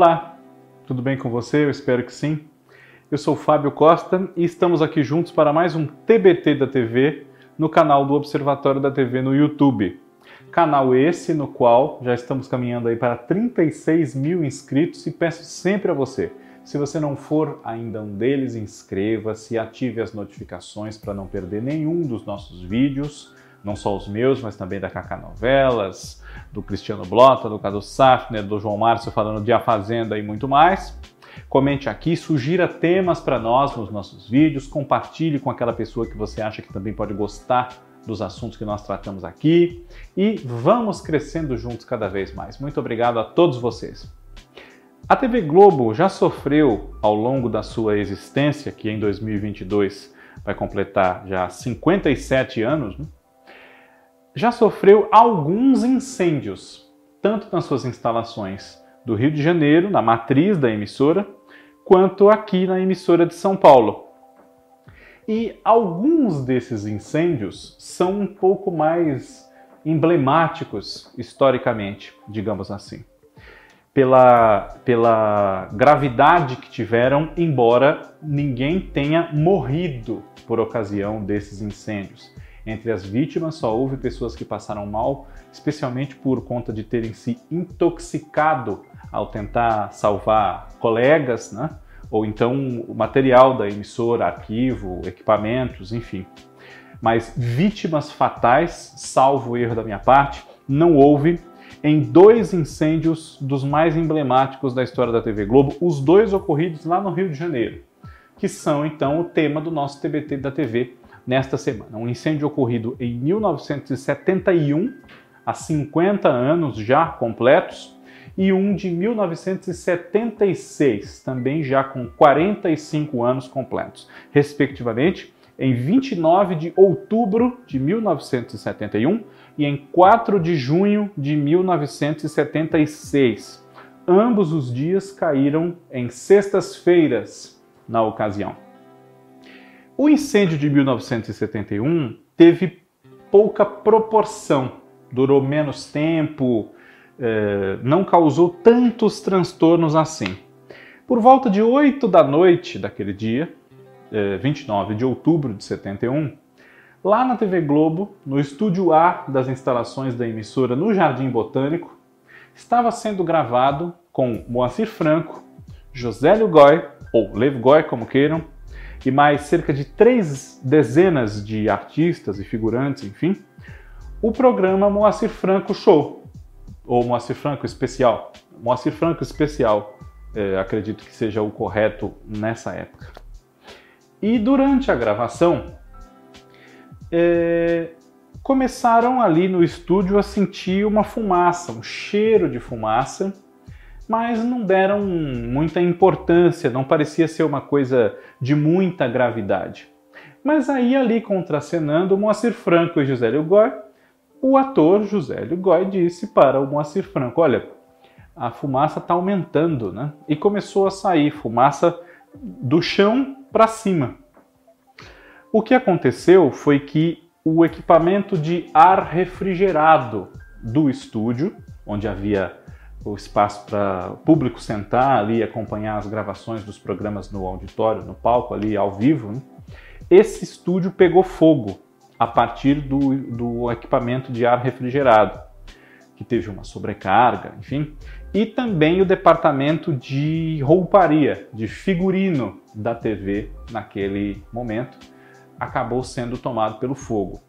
Olá, tudo bem com você? Eu espero que sim. Eu sou Fábio Costa e estamos aqui juntos para mais um TBT da TV no canal do Observatório da TV no YouTube. Canal esse no qual já estamos caminhando aí para 36 mil inscritos e peço sempre a você, se você não for ainda um deles, inscreva-se, ative as notificações para não perder nenhum dos nossos vídeos não só os meus, mas também da Cacá Novelas, do Cristiano Blota, do Cadu Safner, do João Márcio falando de A Fazenda e muito mais. Comente aqui, sugira temas para nós nos nossos vídeos, compartilhe com aquela pessoa que você acha que também pode gostar dos assuntos que nós tratamos aqui e vamos crescendo juntos cada vez mais. Muito obrigado a todos vocês. A TV Globo já sofreu ao longo da sua existência, que em 2022 vai completar já 57 anos, né? Já sofreu alguns incêndios, tanto nas suas instalações do Rio de Janeiro, na matriz da emissora, quanto aqui na emissora de São Paulo. E alguns desses incêndios são um pouco mais emblemáticos historicamente, digamos assim, pela, pela gravidade que tiveram, embora ninguém tenha morrido por ocasião desses incêndios. Entre as vítimas só houve pessoas que passaram mal, especialmente por conta de terem se intoxicado ao tentar salvar colegas, né? ou então o material da emissora, arquivo, equipamentos, enfim. Mas vítimas fatais, salvo o erro da minha parte, não houve em dois incêndios dos mais emblemáticos da história da TV Globo, os dois ocorridos lá no Rio de Janeiro, que são então o tema do nosso TBT da TV nesta semana. Um incêndio ocorrido em 1971, há 50 anos já completos, e um de 1976, também já com 45 anos completos, respectivamente, em 29 de outubro de 1971 e em 4 de junho de 1976. Ambos os dias caíram em sextas-feiras na ocasião. O incêndio de 1971 teve pouca proporção, durou menos tempo, eh, não causou tantos transtornos assim. Por volta de 8 da noite daquele dia, 29 eh, de outubro de 71, lá na TV Globo, no estúdio A das instalações da emissora no Jardim Botânico, estava sendo gravado com Moacir Franco, Josélio Goy, ou Lev Goy, como queiram, e mais cerca de três dezenas de artistas e figurantes, enfim, o programa Moacir Franco Show, ou Moacir Franco Especial. Moacir Franco Especial, é, acredito que seja o correto nessa época. E durante a gravação, é, começaram ali no estúdio a sentir uma fumaça, um cheiro de fumaça, mas não deram muita importância, não parecia ser uma coisa de muita gravidade. Mas aí, ali contracenando Moacir Franco e José Goy, o ator José Goy disse para o Moacir Franco: Olha, a fumaça está aumentando, né? E começou a sair fumaça do chão para cima. O que aconteceu foi que o equipamento de ar refrigerado do estúdio, onde havia o espaço para o público sentar ali e acompanhar as gravações dos programas no auditório, no palco ali ao vivo, né? esse estúdio pegou fogo a partir do, do equipamento de ar refrigerado, que teve uma sobrecarga, enfim, e também o departamento de rouparia, de figurino da TV naquele momento, acabou sendo tomado pelo fogo.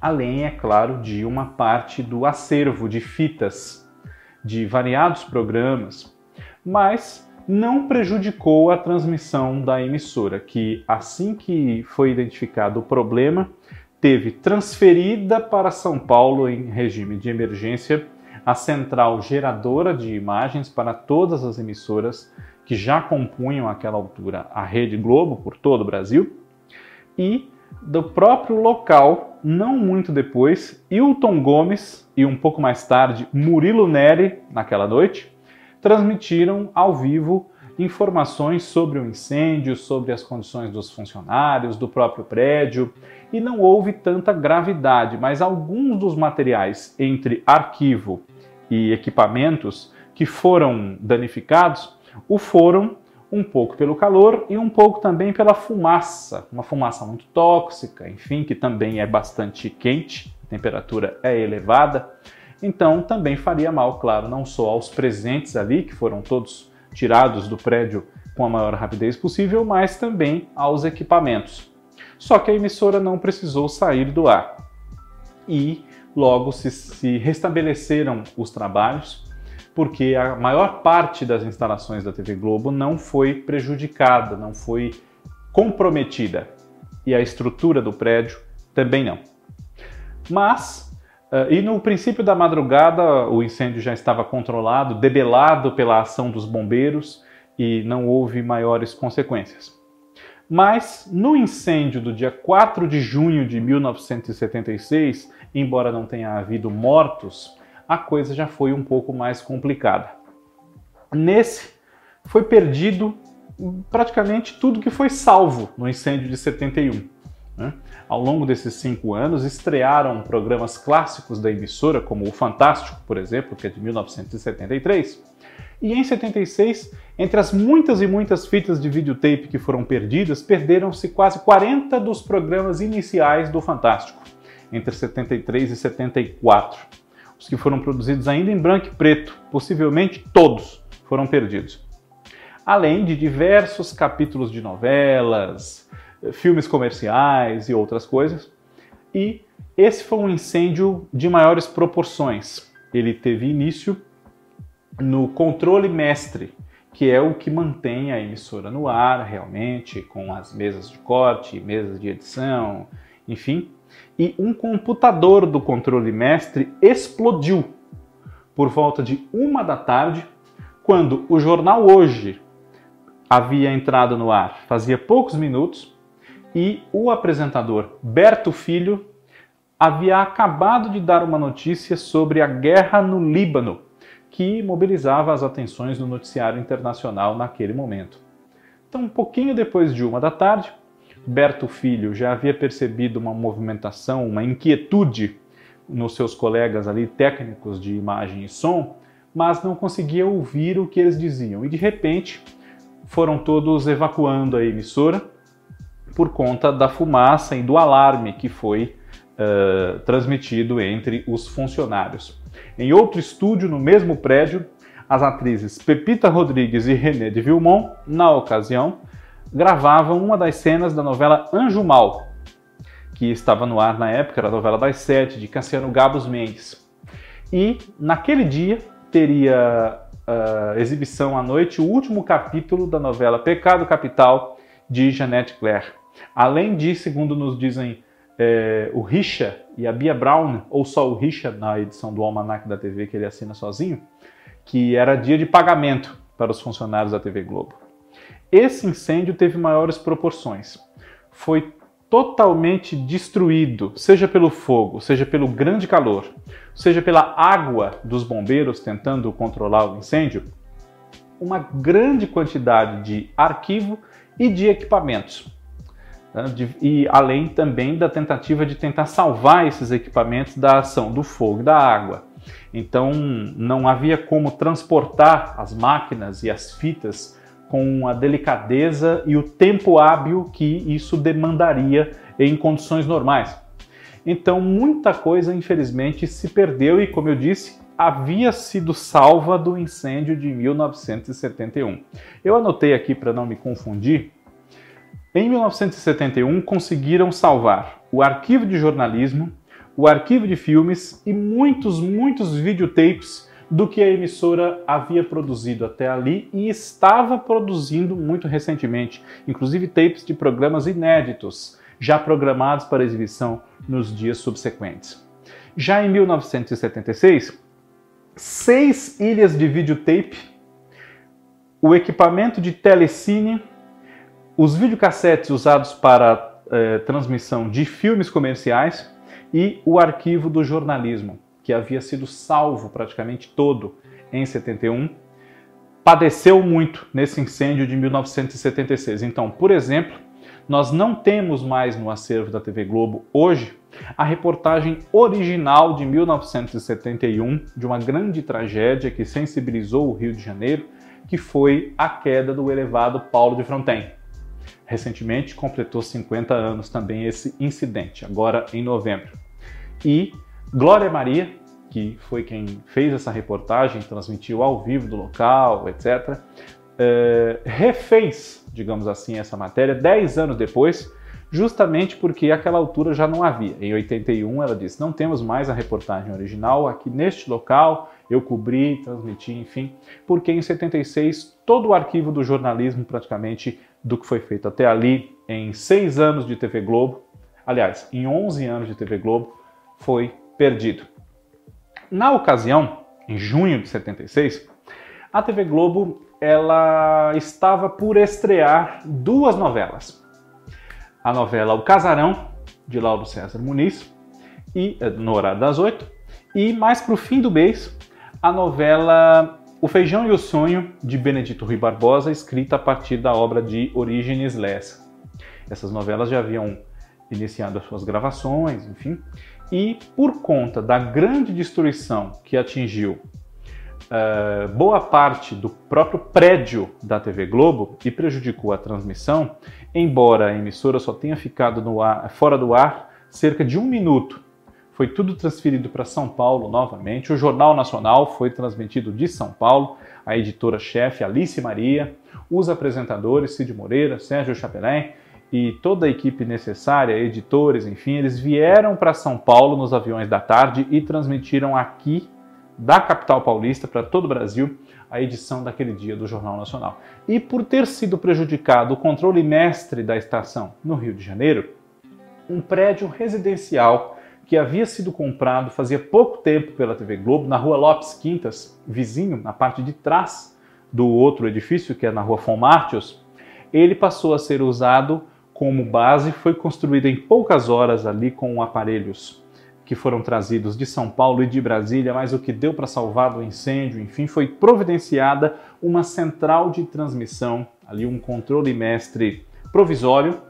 Além, é claro, de uma parte do acervo de fitas de variados programas, mas não prejudicou a transmissão da emissora, que assim que foi identificado o problema, teve transferida para São Paulo em regime de emergência a central geradora de imagens para todas as emissoras que já compunham àquela altura a Rede Globo por todo o Brasil e do próprio local, não muito depois, Hilton Gomes e um pouco mais tarde Murilo Neri, naquela noite, transmitiram ao vivo informações sobre o incêndio, sobre as condições dos funcionários, do próprio prédio, e não houve tanta gravidade, mas alguns dos materiais entre arquivo e equipamentos que foram danificados o foram um pouco pelo calor e um pouco também pela fumaça, uma fumaça muito tóxica, enfim, que também é bastante quente, a temperatura é elevada. Então também faria mal, claro, não só aos presentes ali, que foram todos tirados do prédio com a maior rapidez possível, mas também aos equipamentos. Só que a emissora não precisou sair do ar. E logo se, se restabeleceram os trabalhos, porque a maior parte das instalações da TV Globo não foi prejudicada, não foi comprometida. E a estrutura do prédio também não. Mas, uh, e no princípio da madrugada, o incêndio já estava controlado, debelado pela ação dos bombeiros e não houve maiores consequências. Mas no incêndio do dia 4 de junho de 1976, embora não tenha havido mortos, a coisa já foi um pouco mais complicada. Nesse, foi perdido praticamente tudo que foi salvo no incêndio de 71. Né? Ao longo desses cinco anos, estrearam programas clássicos da emissora, como o Fantástico, por exemplo, que é de 1973. E em 76, entre as muitas e muitas fitas de videotape que foram perdidas, perderam-se quase 40 dos programas iniciais do Fantástico, entre 73 e 74. Os que foram produzidos ainda em branco e preto, possivelmente todos, foram perdidos. Além de diversos capítulos de novelas, filmes comerciais e outras coisas. E esse foi um incêndio de maiores proporções. Ele teve início no controle mestre, que é o que mantém a emissora no ar realmente, com as mesas de corte, mesas de edição, enfim e um computador do controle mestre explodiu por volta de uma da tarde, quando o jornal Hoje havia entrado no ar fazia poucos minutos e o apresentador Berto Filho havia acabado de dar uma notícia sobre a guerra no Líbano, que mobilizava as atenções do noticiário internacional naquele momento. Então, um pouquinho depois de uma da tarde, Berto Filho já havia percebido uma movimentação, uma inquietude nos seus colegas ali técnicos de imagem e som, mas não conseguia ouvir o que eles diziam. E de repente foram todos evacuando a emissora por conta da fumaça e do alarme que foi uh, transmitido entre os funcionários. Em outro estúdio, no mesmo prédio, as atrizes Pepita Rodrigues e René de Vilmont, na ocasião, gravavam uma das cenas da novela Anjo Mal, que estava no ar na época, era a novela das sete, de Cassiano Gabos Mendes. E naquele dia teria uh, exibição à noite o último capítulo da novela Pecado Capital de Jeanette Claire. Além de, segundo nos dizem é, o Richa e a Bia Brown, ou só o Richa na edição do Almanac da TV que ele assina sozinho, que era dia de pagamento para os funcionários da TV Globo. Esse incêndio teve maiores proporções. Foi totalmente destruído, seja pelo fogo, seja pelo grande calor, seja pela água dos bombeiros tentando controlar o incêndio, uma grande quantidade de arquivo e de equipamentos. Né, e além também da tentativa de tentar salvar esses equipamentos da ação do fogo e da água. Então não havia como transportar as máquinas e as fitas com a delicadeza e o tempo hábil que isso demandaria em condições normais. Então, muita coisa, infelizmente, se perdeu e, como eu disse, havia sido salva do incêndio de 1971. Eu anotei aqui para não me confundir. Em 1971, conseguiram salvar o arquivo de jornalismo, o arquivo de filmes e muitos, muitos videotapes do que a emissora havia produzido até ali e estava produzindo muito recentemente, inclusive tapes de programas inéditos, já programados para exibição nos dias subsequentes. Já em 1976, seis ilhas de videotape, o equipamento de telecine, os videocassetes usados para eh, transmissão de filmes comerciais e o arquivo do jornalismo que havia sido salvo praticamente todo em 71, padeceu muito nesse incêndio de 1976. Então, por exemplo, nós não temos mais no acervo da TV Globo hoje a reportagem original de 1971 de uma grande tragédia que sensibilizou o Rio de Janeiro, que foi a queda do elevado Paulo de Fronten. Recentemente completou 50 anos também esse incidente, agora em novembro. E Glória Maria, que foi quem fez essa reportagem, transmitiu ao vivo do local, etc., é, refez, digamos assim, essa matéria 10 anos depois, justamente porque aquela altura já não havia. Em 81 ela disse: não temos mais a reportagem original aqui neste local, eu cobri, transmiti, enfim, porque em 76 todo o arquivo do jornalismo, praticamente, do que foi feito até ali, em seis anos de TV Globo, aliás, em 11 anos de TV Globo, foi perdido. Na ocasião, em junho de 76, a TV Globo ela estava por estrear duas novelas. A novela O Casarão, de Lauro César Muniz, e, no horário das oito, e mais para o fim do mês, a novela O Feijão e o Sonho, de Benedito Rui Barbosa, escrita a partir da obra de Orígenes Lessa. Essas novelas já haviam iniciado as suas gravações, enfim, e por conta da grande destruição que atingiu uh, boa parte do próprio prédio da TV Globo e prejudicou a transmissão, embora a emissora só tenha ficado ar, fora do ar cerca de um minuto. Foi tudo transferido para São Paulo novamente. O Jornal Nacional foi transmitido de São Paulo. A editora-chefe Alice Maria, os apresentadores Cid Moreira, Sérgio Chapelin e toda a equipe necessária, editores, enfim, eles vieram para São Paulo nos aviões da tarde e transmitiram aqui da capital paulista para todo o Brasil a edição daquele dia do Jornal Nacional. E por ter sido prejudicado o controle mestre da estação no Rio de Janeiro, um prédio residencial que havia sido comprado fazia pouco tempo pela TV Globo na rua Lopes Quintas, vizinho, na parte de trás do outro edifício, que é na rua Fonmartios, ele passou a ser usado como base, foi construído em poucas horas ali com aparelhos que foram trazidos de São Paulo e de Brasília, mas o que deu para salvar do incêndio, enfim, foi providenciada uma central de transmissão, ali um controle mestre provisório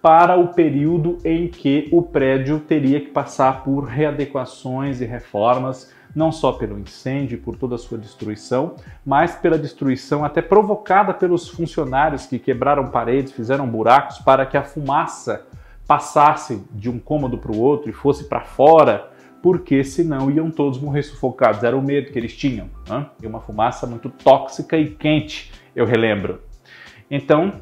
para o período em que o prédio teria que passar por readequações e reformas, não só pelo incêndio e por toda a sua destruição, mas pela destruição até provocada pelos funcionários que quebraram paredes, fizeram buracos para que a fumaça passasse de um cômodo para o outro e fosse para fora, porque senão iam todos morrer sufocados. Era o medo que eles tinham. Né? E uma fumaça muito tóxica e quente, eu relembro. Então,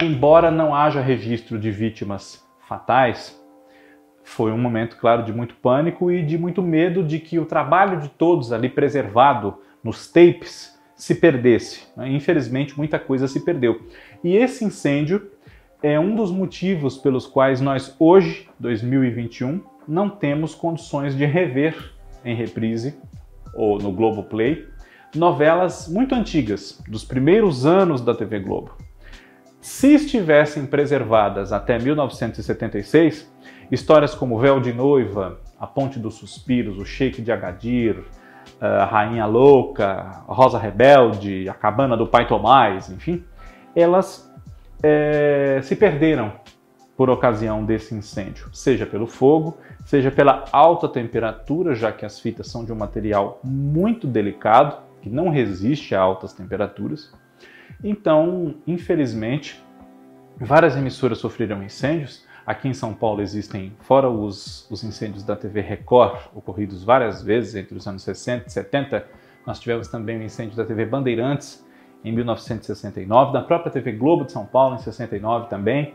embora não haja registro de vítimas fatais, foi um momento, claro, de muito pânico e de muito medo de que o trabalho de todos ali preservado nos tapes se perdesse. Né? Infelizmente, muita coisa se perdeu. E esse incêndio é um dos motivos pelos quais nós hoje, 2021, não temos condições de rever em reprise ou no Globo Play novelas muito antigas, dos primeiros anos da TV Globo. Se estivessem preservadas até 1976, histórias como Véu de Noiva, A Ponte dos Suspiros, O Sheik de Agadir, A Rainha Louca, Rosa Rebelde, A Cabana do Pai Tomás, enfim, elas é, se perderam por ocasião desse incêndio, seja pelo fogo, seja pela alta temperatura, já que as fitas são de um material muito delicado, que não resiste a altas temperaturas. Então, infelizmente, várias emissoras sofreram incêndios. Aqui em São Paulo existem, fora os, os incêndios da TV Record, ocorridos várias vezes entre os anos 60 e 70, nós tivemos também o incêndio da TV Bandeirantes, em 1969, da própria TV Globo de São Paulo em 69 também.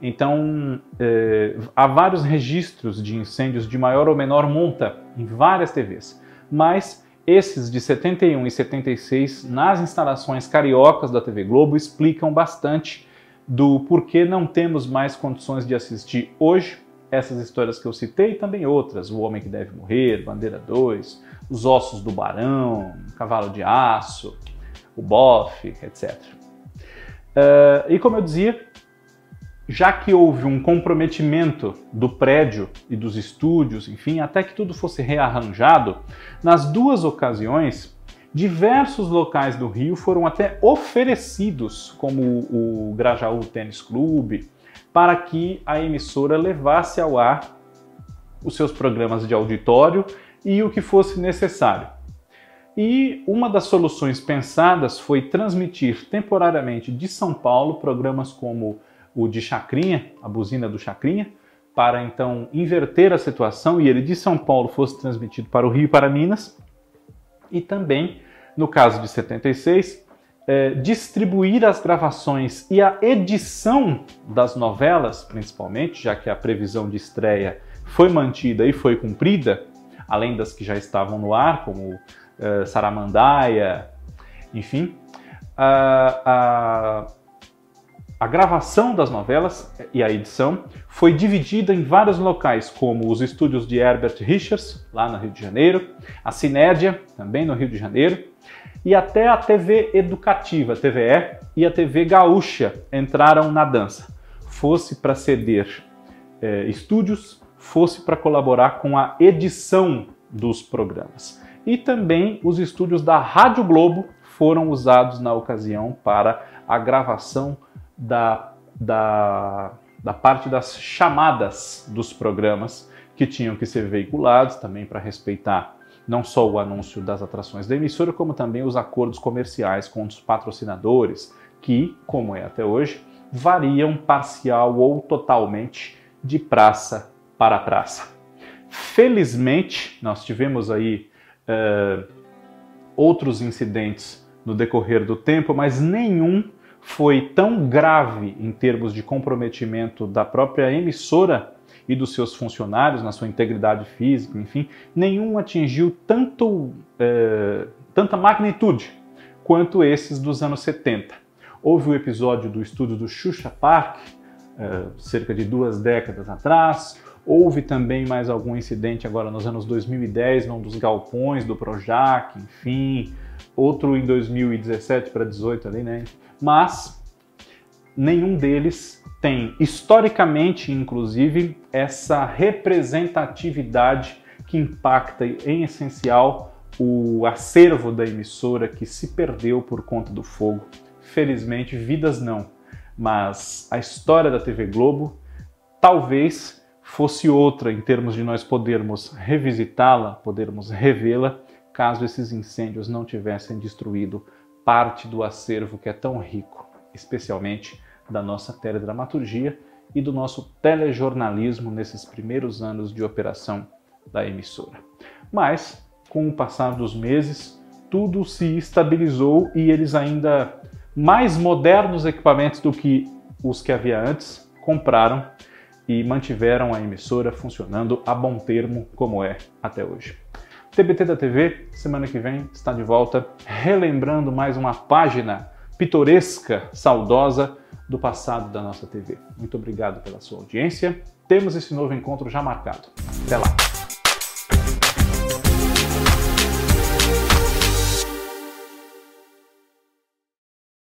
Então, eh, há vários registros de incêndios de maior ou menor monta em várias TVs, mas esses de 71 e 76 nas instalações cariocas da TV Globo explicam bastante do porquê não temos mais condições de assistir hoje essas histórias que eu citei e também outras, O Homem que Deve Morrer, Bandeira 2, Os Ossos do Barão, Cavalo de Aço, o BOF, etc. Uh, e como eu dizia, já que houve um comprometimento do prédio e dos estúdios, enfim, até que tudo fosse rearranjado, nas duas ocasiões diversos locais do Rio foram até oferecidos, como o Grajaú Tênis Clube, para que a emissora levasse ao ar os seus programas de auditório e o que fosse necessário. E uma das soluções pensadas foi transmitir temporariamente de São Paulo programas como o de Chacrinha, a buzina do Chacrinha, para então inverter a situação e ele de São Paulo fosse transmitido para o Rio e para Minas. E também, no caso de 76, é, distribuir as gravações e a edição das novelas, principalmente, já que a previsão de estreia foi mantida e foi cumprida, além das que já estavam no ar, como uh, Saramandaia, enfim. A, a, a gravação das novelas e a edição foi dividida em vários locais, como os estúdios de Herbert Richards, lá no Rio de Janeiro, a Cinédia, também no Rio de Janeiro, e até a TV Educativa, TVE, e a TV Gaúcha entraram na dança, fosse para ceder eh, estúdios, fosse para colaborar com a edição dos programas. E também os estúdios da Rádio Globo foram usados na ocasião para a gravação da, da, da parte das chamadas dos programas que tinham que ser veiculados, também para respeitar não só o anúncio das atrações da emissora, como também os acordos comerciais com os patrocinadores, que, como é até hoje, variam parcial ou totalmente de praça para praça. Felizmente, nós tivemos aí uh, outros incidentes no decorrer do tempo, mas nenhum foi tão grave em termos de comprometimento da própria emissora e dos seus funcionários na sua integridade física, enfim, nenhum atingiu tanto, uh, tanta magnitude quanto esses dos anos 70. Houve o episódio do estúdio do Xuxa Park, uh, cerca de duas décadas atrás, Houve também mais algum incidente agora nos anos 2010, num dos galpões do Projac, enfim, outro em 2017 para 18 ali, né? Mas nenhum deles tem historicamente, inclusive, essa representatividade que impacta em essencial o acervo da emissora que se perdeu por conta do fogo. Felizmente, vidas não, mas a história da TV Globo talvez fosse outra em termos de nós podermos revisitá-la, podermos revê-la, caso esses incêndios não tivessem destruído parte do acervo que é tão rico, especialmente da nossa teledramaturgia e do nosso telejornalismo nesses primeiros anos de operação da emissora. Mas, com o passar dos meses, tudo se estabilizou e eles ainda mais modernos equipamentos do que os que havia antes compraram e mantiveram a emissora funcionando a bom termo como é até hoje. TBT da TV, semana que vem, está de volta, relembrando mais uma página pitoresca, saudosa do passado da nossa TV. Muito obrigado pela sua audiência. Temos esse novo encontro já marcado. Até lá!